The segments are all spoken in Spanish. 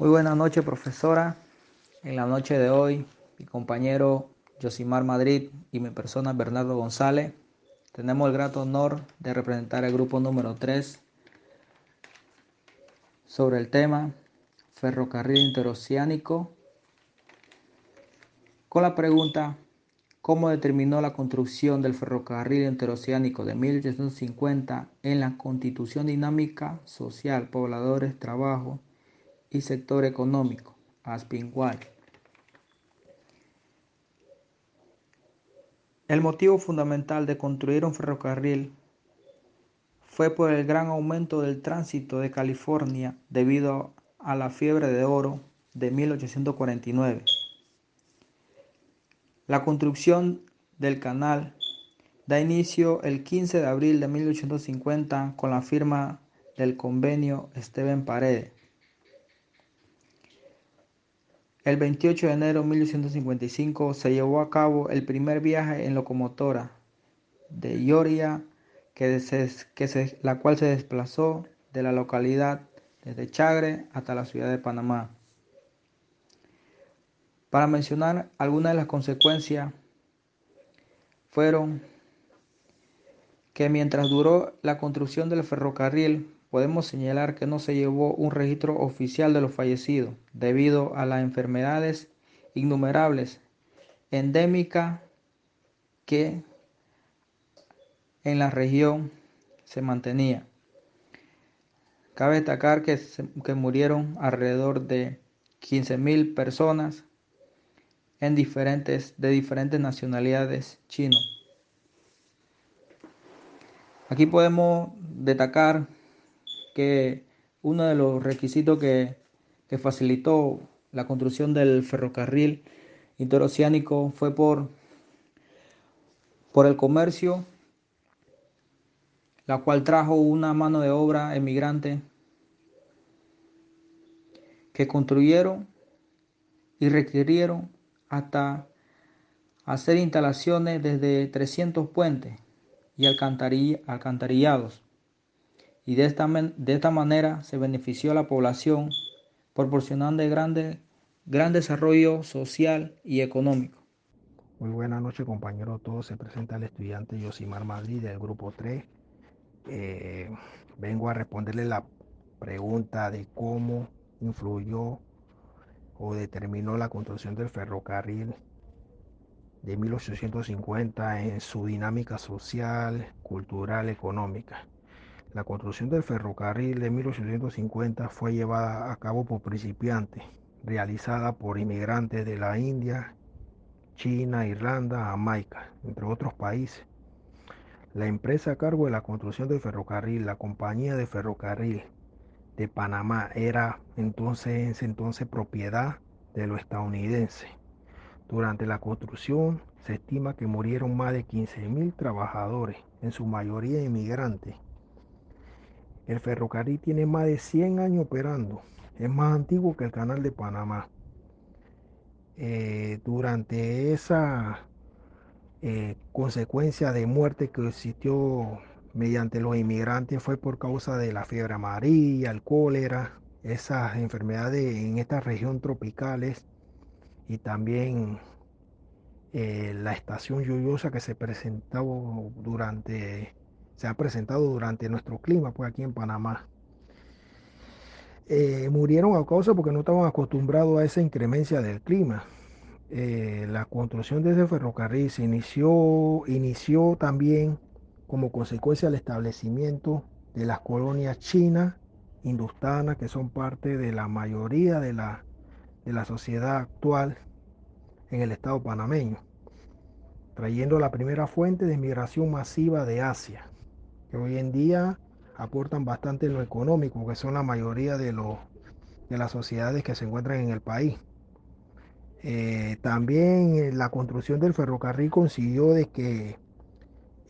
Muy buenas noches, profesora. En la noche de hoy, mi compañero Josimar Madrid y mi persona Bernardo González tenemos el grato honor de representar el grupo número 3 sobre el tema ferrocarril interoceánico con la pregunta ¿Cómo determinó la construcción del ferrocarril interoceánico de 1850 en la constitución dinámica social, pobladores, trabajo y sector económico, Aspinwall. El motivo fundamental de construir un ferrocarril fue por el gran aumento del tránsito de California debido a la fiebre de oro de 1849. La construcción del canal da inicio el 15 de abril de 1850 con la firma del convenio Esteban Paredes. El 28 de enero de 1855 se llevó a cabo el primer viaje en locomotora de Ioria, que que la cual se desplazó de la localidad desde Chagre hasta la ciudad de Panamá. Para mencionar algunas de las consecuencias, fueron que mientras duró la construcción del ferrocarril, podemos señalar que no se llevó un registro oficial de los fallecidos debido a las enfermedades innumerables endémicas que en la región se mantenía. Cabe destacar que, que murieron alrededor de 15.000 personas de diferentes nacionalidades chinos. Aquí podemos destacar que uno de los requisitos que, facilitó la construcción del ferrocarril interoceánico fue por, por el comercio, la cual trajo una mano de obra emigrante que construyeron y requirieron hasta hacer instalaciones desde 300 puentes y alcantarillados y de esta, de esta manera se benefició a la población proporcionando grande, gran desarrollo social y económico. Muy buenas noches compañeros todos, se presenta el estudiante Yosimar Madrid del grupo 3. Eh, vengo a responderle la pregunta de cómo influyó o determinó la construcción del ferrocarril de 1850 en su dinámica social, cultural, económica. La construcción del ferrocarril de 1850 fue llevada a cabo por principiantes, realizada por inmigrantes de la India, China, Irlanda, Jamaica, entre otros países. La empresa a cargo de la construcción del ferrocarril, la compañía de ferrocarril de Panamá, era entonces, entonces propiedad de los estadounidenses. Durante la construcción se estima que murieron más de 15.000 trabajadores, en su mayoría inmigrantes el ferrocarril tiene más de 100 años operando. Es más antiguo que el canal de Panamá. Eh, durante esa eh, consecuencia de muerte que existió mediante los inmigrantes fue por causa de la fiebre amarilla, el cólera, esas enfermedades en esta región tropicales y también eh, la estación lluviosa que se presentó durante se ha presentado durante nuestro clima, pues aquí en Panamá. Eh, murieron a causa porque no estaban acostumbrados a esa incremencia del clima. Eh, la construcción de ese ferrocarril se inició, inició también como consecuencia del establecimiento de las colonias chinas, hindustanas, que son parte de la mayoría de la, de la sociedad actual en el estado panameño, trayendo la primera fuente de migración masiva de Asia que hoy en día aportan bastante en lo económico, que son la mayoría de, de las sociedades que se encuentran en el país. Eh, también eh, la construcción del ferrocarril consiguió de que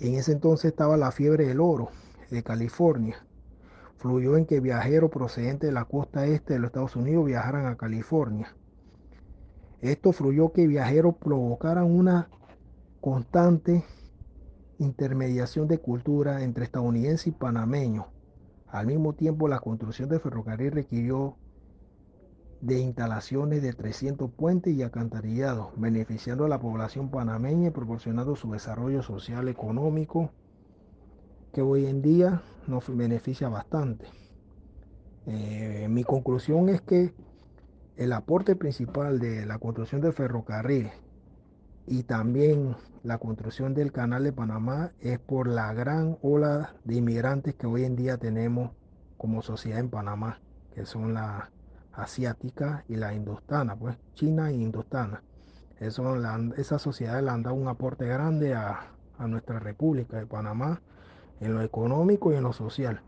en ese entonces estaba la fiebre del oro de California. Fluyó en que viajeros procedentes de la costa este de los Estados Unidos viajaran a California. Esto fluyó que viajeros provocaran una constante intermediación de cultura entre estadounidense y panameño. Al mismo tiempo, la construcción del ferrocarril requirió de instalaciones de 300 puentes y alcantarillados, beneficiando a la población panameña y proporcionando su desarrollo social económico, que hoy en día nos beneficia bastante. Eh, mi conclusión es que el aporte principal de la construcción del ferrocarril y también la construcción del canal de Panamá es por la gran ola de inmigrantes que hoy en día tenemos como sociedad en Panamá, que son la asiática y la indostana, pues China e indostana. Eso, esas sociedades le han dado un aporte grande a, a nuestra República de Panamá en lo económico y en lo social.